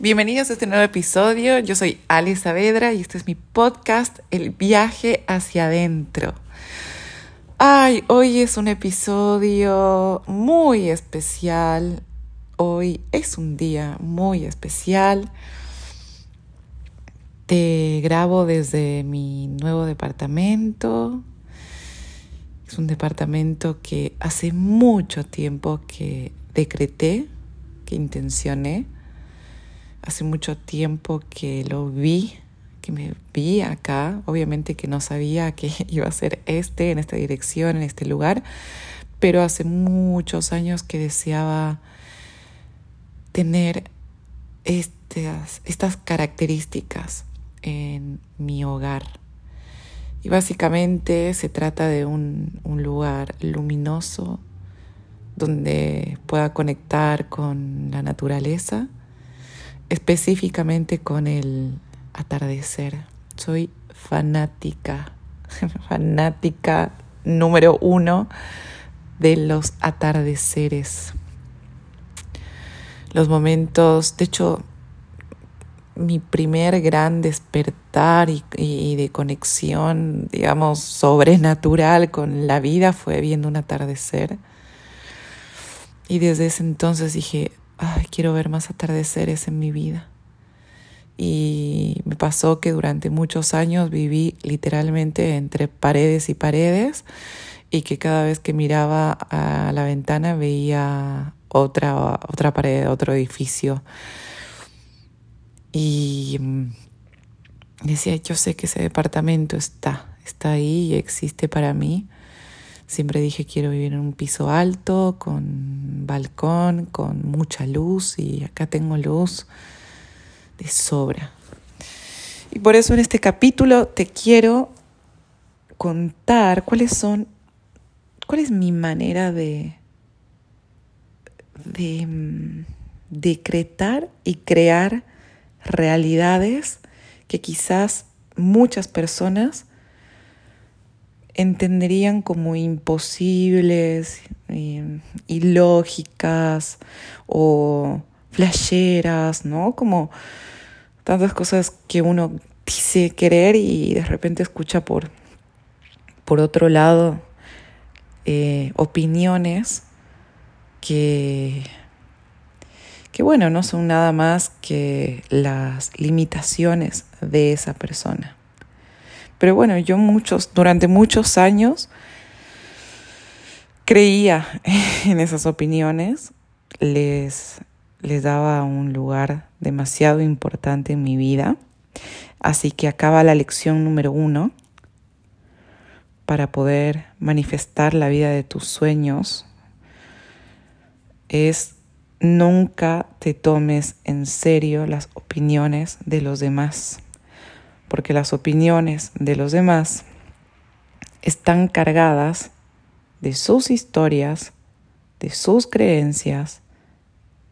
Bienvenidos a este nuevo episodio. Yo soy Ali Saavedra y este es mi podcast, El viaje hacia adentro. Ay, hoy es un episodio muy especial. Hoy es un día muy especial. Te grabo desde mi nuevo departamento. Es un departamento que hace mucho tiempo que decreté, que intencioné hace mucho tiempo que lo vi, que me vi acá. Obviamente que no sabía que iba a ser este, en esta dirección, en este lugar, pero hace muchos años que deseaba tener estas, características en mi hogar. Y básicamente se trata de un lugar luminoso donde pueda conectar con la naturaleza específicamente con el atardecer. Soy fanática, fanática número uno de los atardeceres. Los momentos, de hecho, mi primer gran despertar y, de conexión, digamos, sobrenatural con la vida fue viendo un atardecer. Y desde ese entonces dije, ay, quiero ver más atardeceres en mi vida. Y me pasó que durante muchos años viví literalmente entre paredes y paredes y que cada vez que miraba a la ventana veía otra, otra pared, otro edificio. Y mm, decía, yo sé que ese departamento está, está ahí y existe para mí Siempre dije quiero vivir en un piso alto, con balcón, con mucha luz y acá tengo luz de sobra. Y por eso en este capítulo te quiero contar cuáles son, cuál es mi manera de, de mm, decretar y crear realidades que quizás muchas personas entenderían como imposibles, eh, ilógicas o flasheras, ¿no? Como tantas cosas que uno dice querer y de repente escucha por, por otro lado eh, opiniones que, que, bueno, no son nada más que las limitaciones de esa persona. Pero bueno, yo muchos, durante muchos años creía en esas opiniones, les, les daba un lugar demasiado importante en mi vida. Así que acaba la lección número uno para poder manifestar la vida de tus sueños. Es nunca te tomes en serio las opiniones de los demás porque las opiniones de los demás están cargadas de sus historias, de sus creencias,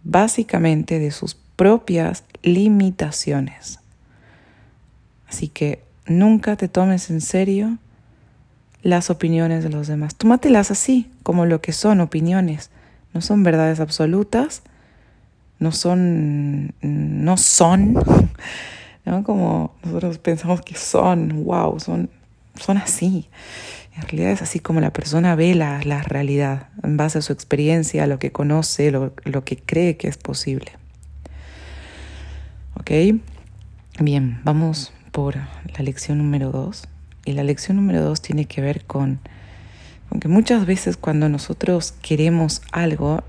básicamente de sus propias limitaciones. Así que nunca te tomes en serio las opiniones de los demás. Tómatelas así, como lo que son opiniones. No son verdades absolutas, no son, no son ¿no? Como nosotros pensamos que son, wow, son, son así. En realidad es así como la persona ve la, la realidad, en base a su experiencia, lo que conoce, lo, lo que cree que es posible. ¿Ok? Bien, vamos por la lección número dos. Y la lección número dos tiene que ver con, con que muchas veces cuando nosotros queremos algo,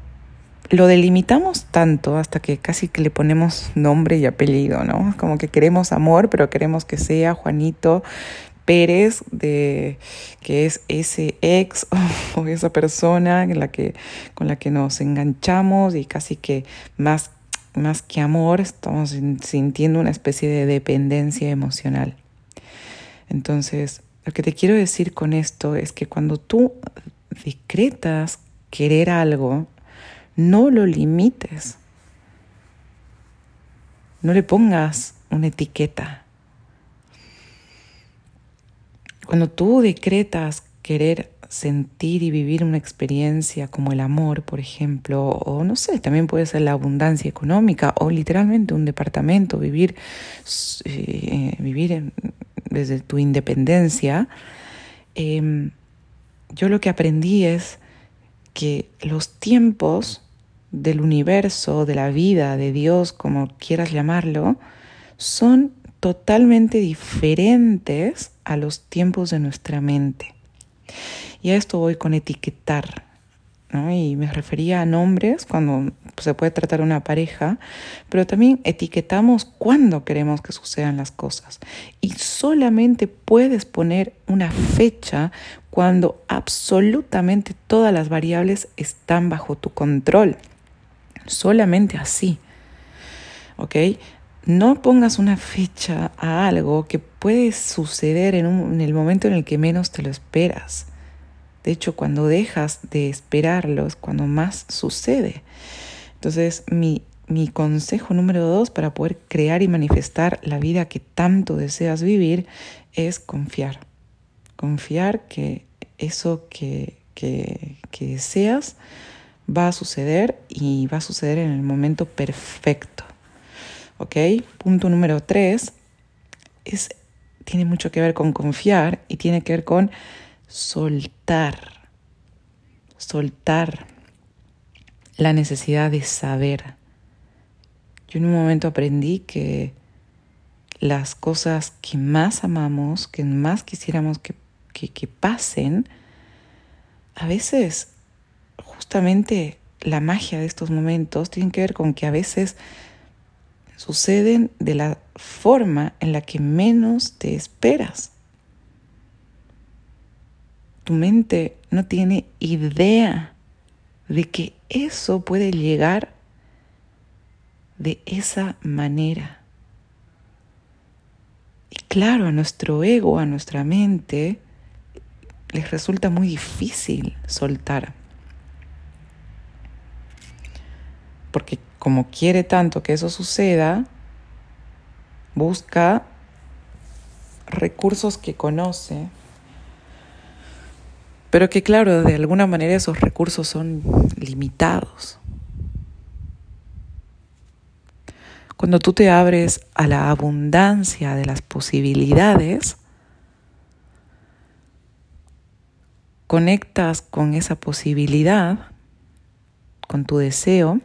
lo delimitamos tanto hasta que casi que le ponemos nombre y apellido, ¿no? Como que queremos amor, pero queremos que sea Juanito Pérez, de, que es ese ex o esa persona la que, con la que nos enganchamos y casi que más, más que amor estamos sintiendo una especie de dependencia emocional. Entonces, lo que te quiero decir con esto es que cuando tú decretas querer algo, no lo limites. No le pongas una etiqueta. Cuando tú decretas querer sentir y vivir una experiencia como el amor, por ejemplo, o no sé, también puede ser la abundancia económica o literalmente un departamento, vivir, eh, vivir desde tu independencia, em, yo lo que aprendí es que los tiempos del universo, de la vida, de Dios, como quieras llamarlo, son totalmente diferentes a los tiempos de nuestra mente. Y a esto voy con etiquetar. Y me refería a nombres cuando se puede tratar una pareja, pero también etiquetamos cuándo queremos que sucedan las cosas. Y solamente puedes poner una fecha cuando absolutamente todas las variables están bajo tu control. Solamente así. ¿Ok? No pongas una fecha a algo que puede suceder en, en el momento en el que menos te lo esperas. De hecho, cuando dejas de esperarlo es cuando más sucede. Entonces, mi, mi consejo número dos para poder crear y manifestar la vida que tanto deseas vivir es confiar. Confiar que eso que, que, que deseas va a suceder y va a suceder en el momento perfecto. ¿Ok? Punto número tres es, tiene mucho que ver con confiar y tiene que ver con soltar, soltar la necesidad de saber. Yo en un momento aprendí que las cosas que más amamos, que más quisiéramos que, que, pasen, a veces justamente la magia de estos momentos tiene que ver con que a veces suceden de la forma en la que menos te esperas. Tu mente no tiene idea de que eso puede llegar de esa manera. Y claro, a nuestro ego, a nuestra mente, les resulta muy difícil soltar. Porque como quiere tanto que eso suceda, busca recursos que conoce pero que claro, de alguna manera esos recursos son limitados. Cuando tú te abres a la abundancia de las posibilidades, conectas con esa posibilidad, con tu deseo,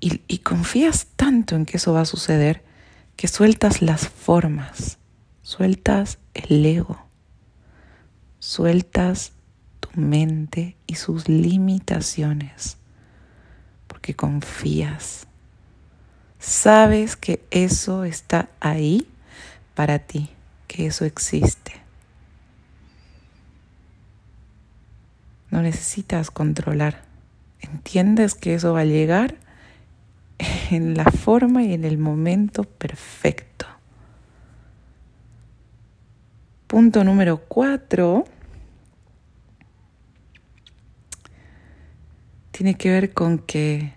y, confías tanto en que eso va a suceder que sueltas las formas, sueltas el ego sueltas tu mente y sus limitaciones, porque confías. Sabes que eso está ahí para ti, que eso existe. No necesitas controlar. Entiendes que eso va a llegar en la forma y en el momento perfecto. Punto número cuatro tiene que ver con que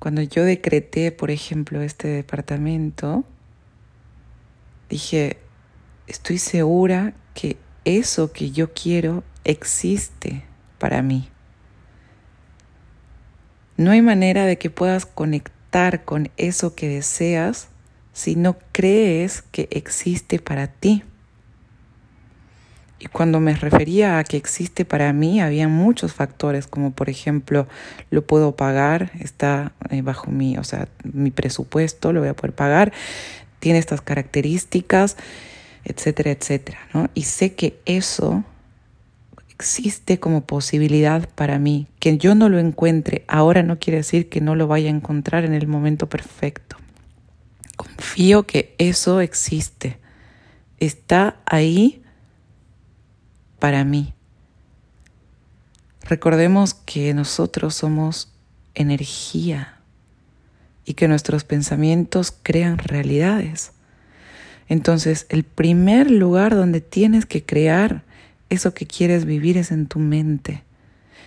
cuando yo decreté, por ejemplo, este departamento, dije, estoy segura que eso que yo quiero existe para mí. No hay manera de que puedas conectar con eso que deseas si no crees que existe para ti. Y cuando me refería a que existe para mí, había muchos factores, como por ejemplo, lo puedo pagar, está eh, bajo mi, o sea, mi presupuesto, lo voy a poder pagar, tiene estas características, etcétera, etcétera, ¿no? Y sé que eso existe como posibilidad para mí. Que yo no lo encuentre ahora no quiere decir que no lo vaya a encontrar en el momento perfecto. Confío que eso existe. Está ahí para mí. Recordemos que nosotros somos energía y que nuestros pensamientos crean realidades. Entonces, el primer lugar donde tienes que crear eso que quieres vivir es en tu mente.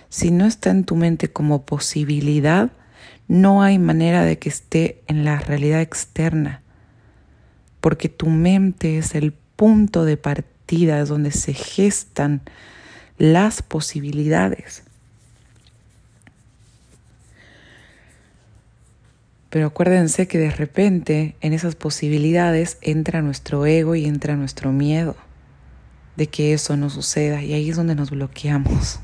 Si no está en tu mente como posibilidad, no hay manera de que esté en la realidad externa, porque tu mente es el punto de partida, es donde se gestan las posibilidades. Pero acuérdense que de repente en esas posibilidades entra nuestro ego y entra nuestro miedo de que eso no suceda y ahí es donde nos bloqueamos.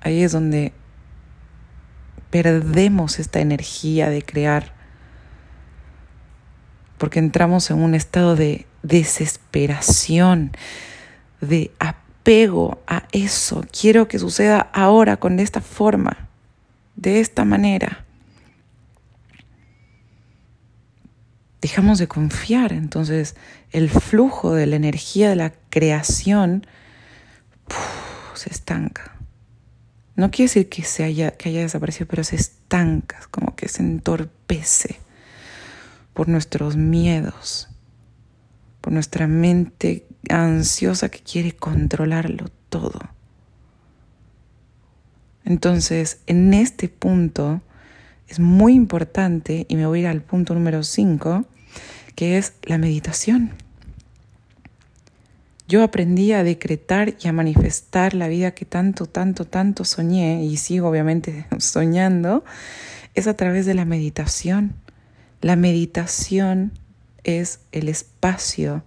Ahí es donde perdemos esta energía de crear porque entramos en un estado de desesperación, de apego a eso. Quiero que suceda ahora con esta forma, de esta manera. Dejamos de confiar. Entonces el flujo de la energía de la creación se estanca. No quiere decir que, se haya, que haya desaparecido, pero se estanca, como que se entorpece por nuestros miedos, por nuestra mente ansiosa que quiere controlarlo todo. Entonces, en este punto, es muy importante, y me voy a ir al punto número 5, que es la meditación. Yo aprendí a decretar y a manifestar la vida que tanto, tanto, tanto soñé y sigo obviamente soñando, es a través de la meditación. La meditación es el espacio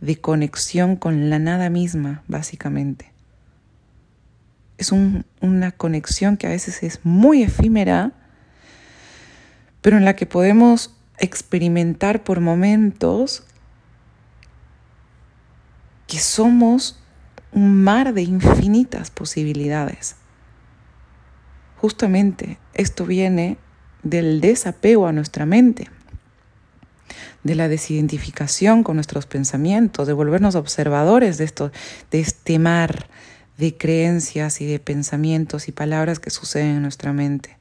de conexión con la nada misma, básicamente. Es una conexión que a veces es muy efímera, pero en la que podemos experimentar por momentos que somos un mar de infinitas posibilidades. Justamente esto viene del desapego a nuestra mente, de la desidentificación con nuestros pensamientos, de volvernos observadores de, esto, de este mar de creencias y de pensamientos y palabras que suceden en nuestra mente.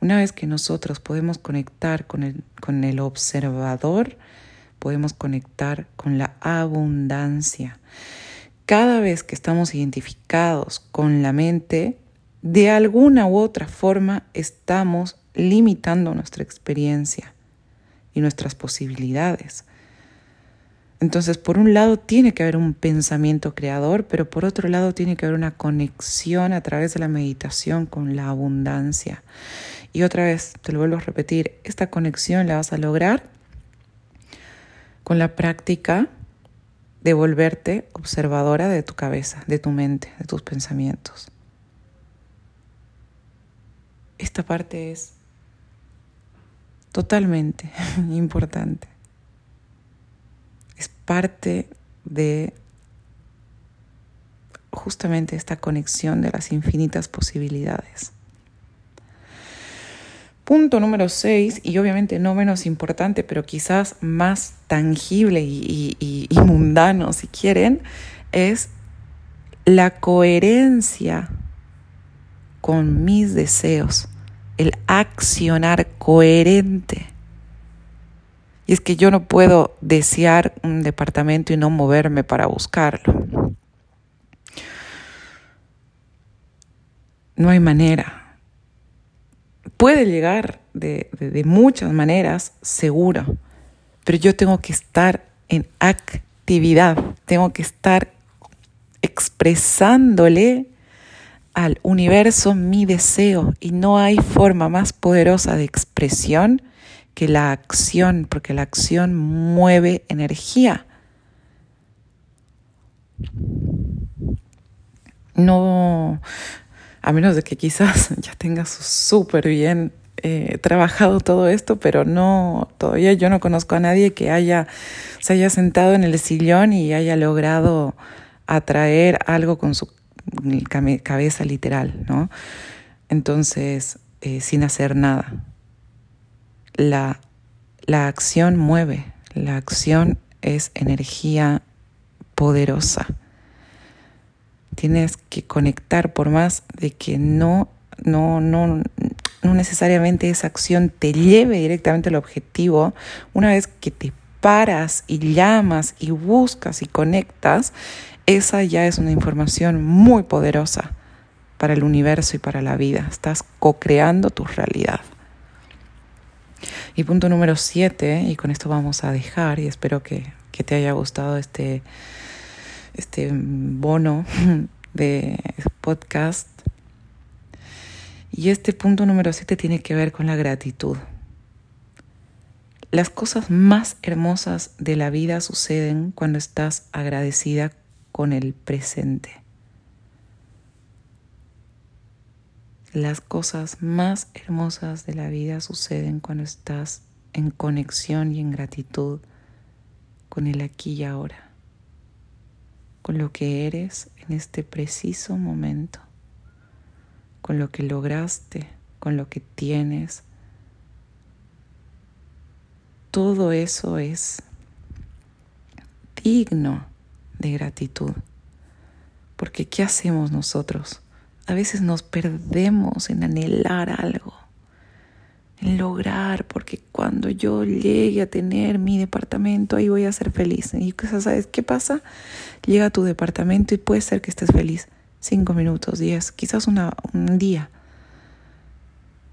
Una vez que nosotros podemos conectar con el, con el observador, podemos conectar con la abundancia. Cada vez que estamos identificados con la mente, de alguna u otra forma estamos limitando nuestra experiencia y nuestras posibilidades. Entonces, por un lado tiene que haber un pensamiento creador, pero por otro lado tiene que haber una conexión a través de la meditación con la abundancia. Y otra vez, te lo vuelvo a repetir, esta conexión la vas a lograr con la práctica de volverte observadora de tu cabeza, de tu mente, de tus pensamientos. Esta parte es totalmente importante. Es parte de justamente esta conexión de las infinitas posibilidades. Punto número 6, y obviamente no menos importante, pero quizás más tangible y, mundano si quieren, es la coherencia con mis deseos, el accionar coherente. Y es que yo no puedo desear un departamento y no moverme para buscarlo. No hay manera puede llegar de, muchas maneras, seguro, pero yo tengo que estar en actividad, tengo que estar expresándole al universo mi deseo y no hay forma más poderosa de expresión que la acción, porque la acción mueve energía. No, a menos de que quizás ya tengas súper bien eh, trabajado todo esto, pero no, todavía yo no conozco a nadie que haya, se haya sentado en el sillón y haya logrado atraer algo con su cabeza literal, ¿no? Entonces, eh, sin hacer nada. La, la acción mueve, la acción es energía poderosa tienes que conectar por más de que no, no, no, no necesariamente esa acción te lleve directamente al objetivo, una vez que te paras y llamas y buscas y conectas, esa ya es una información muy poderosa para el universo y para la vida. Estás co-creando tu realidad. Y punto número siete, y con esto vamos a dejar, y espero que, que te haya gustado este, este bono de podcast. Y este punto número 7 tiene que ver con la gratitud. Las cosas más hermosas de la vida suceden cuando estás agradecida con el presente. Las cosas más hermosas de la vida suceden cuando estás en conexión y en gratitud con el aquí y ahora, con lo que eres en este preciso momento, con lo que lograste, con lo que tienes. Todo eso es digno de gratitud. Porque ¿qué hacemos nosotros? A veces nos perdemos en anhelar algo, lograr, porque cuando yo llegue a tener mi departamento, ahí voy a ser feliz. Y ¿sabes qué pasa? Llega a tu departamento y puede ser que estés feliz cinco minutos, diez, quizás una, un día.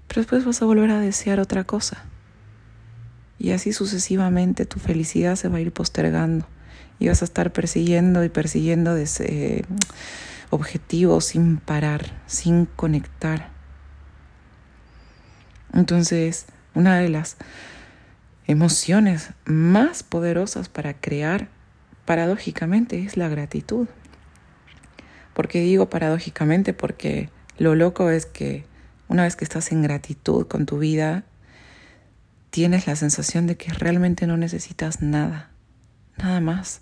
Pero después vas a volver a desear otra cosa. Y así sucesivamente tu felicidad se va a ir postergando y vas a estar persiguiendo y persiguiendo ese objetivo sin parar, sin conectar. Entonces, una de las emociones más poderosas para crear, paradójicamente, es la gratitud. ¿Por qué digo paradójicamente? Porque lo loco es que una vez que estás en gratitud con tu vida, tienes la sensación de que realmente no necesitas nada, nada más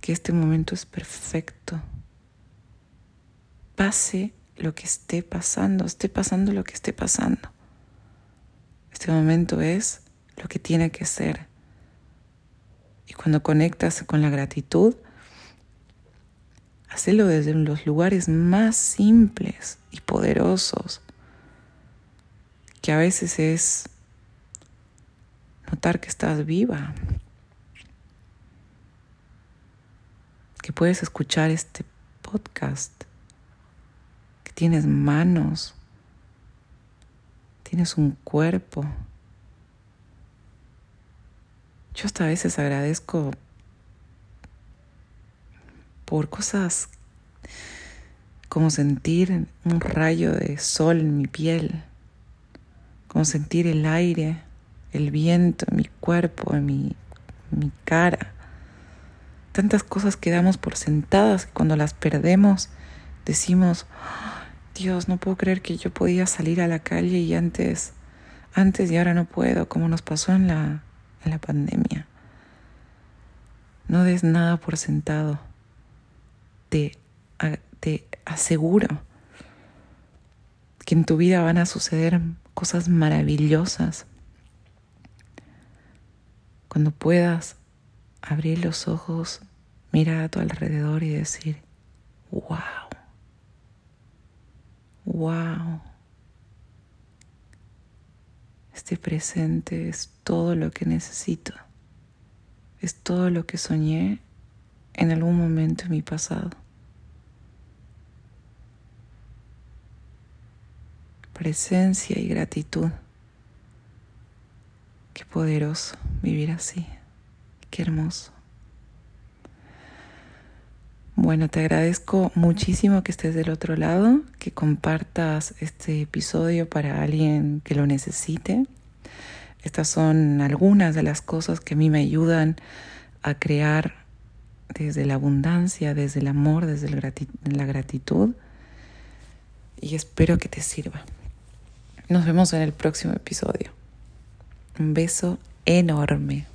que este momento es perfecto. Pase lo que esté pasando, esté pasando lo que esté pasando. Este momento es lo que tiene que ser. Y cuando conectas con la gratitud, hacelo desde los lugares más simples y poderosos, que a veces es notar que estás viva, que puedes escuchar este podcast, tienes manos, tienes un cuerpo. Yo hasta a veces agradezco por cosas como sentir un rayo de sol en mi piel, como sentir el aire, el viento en mi cuerpo, en mi, mi cara tantas cosas que damos por sentadas que cuando las perdemos decimos, Dios, no puedo creer que yo podía salir a la calle y antes, antes y ahora no puedo, como nos pasó en la, en la pandemia. No des nada por sentado. Te, te aseguro que en tu vida van a suceder cosas maravillosas. Cuando puedas abrir los ojos, mirar a tu alrededor y decir, wow, wow, este presente es todo lo que necesito, es todo lo que soñé en algún momento en mi pasado. Presencia y gratitud. Qué poderoso vivir así. Qué hermoso. Bueno, te agradezco muchísimo que estés del otro lado, que compartas este episodio para alguien que lo necesite. Estas son algunas de las cosas que a mí me ayudan a crear desde la abundancia, desde el amor, desde la gratitud. Y espero que te sirva. Nos vemos en el próximo episodio. Un beso enorme.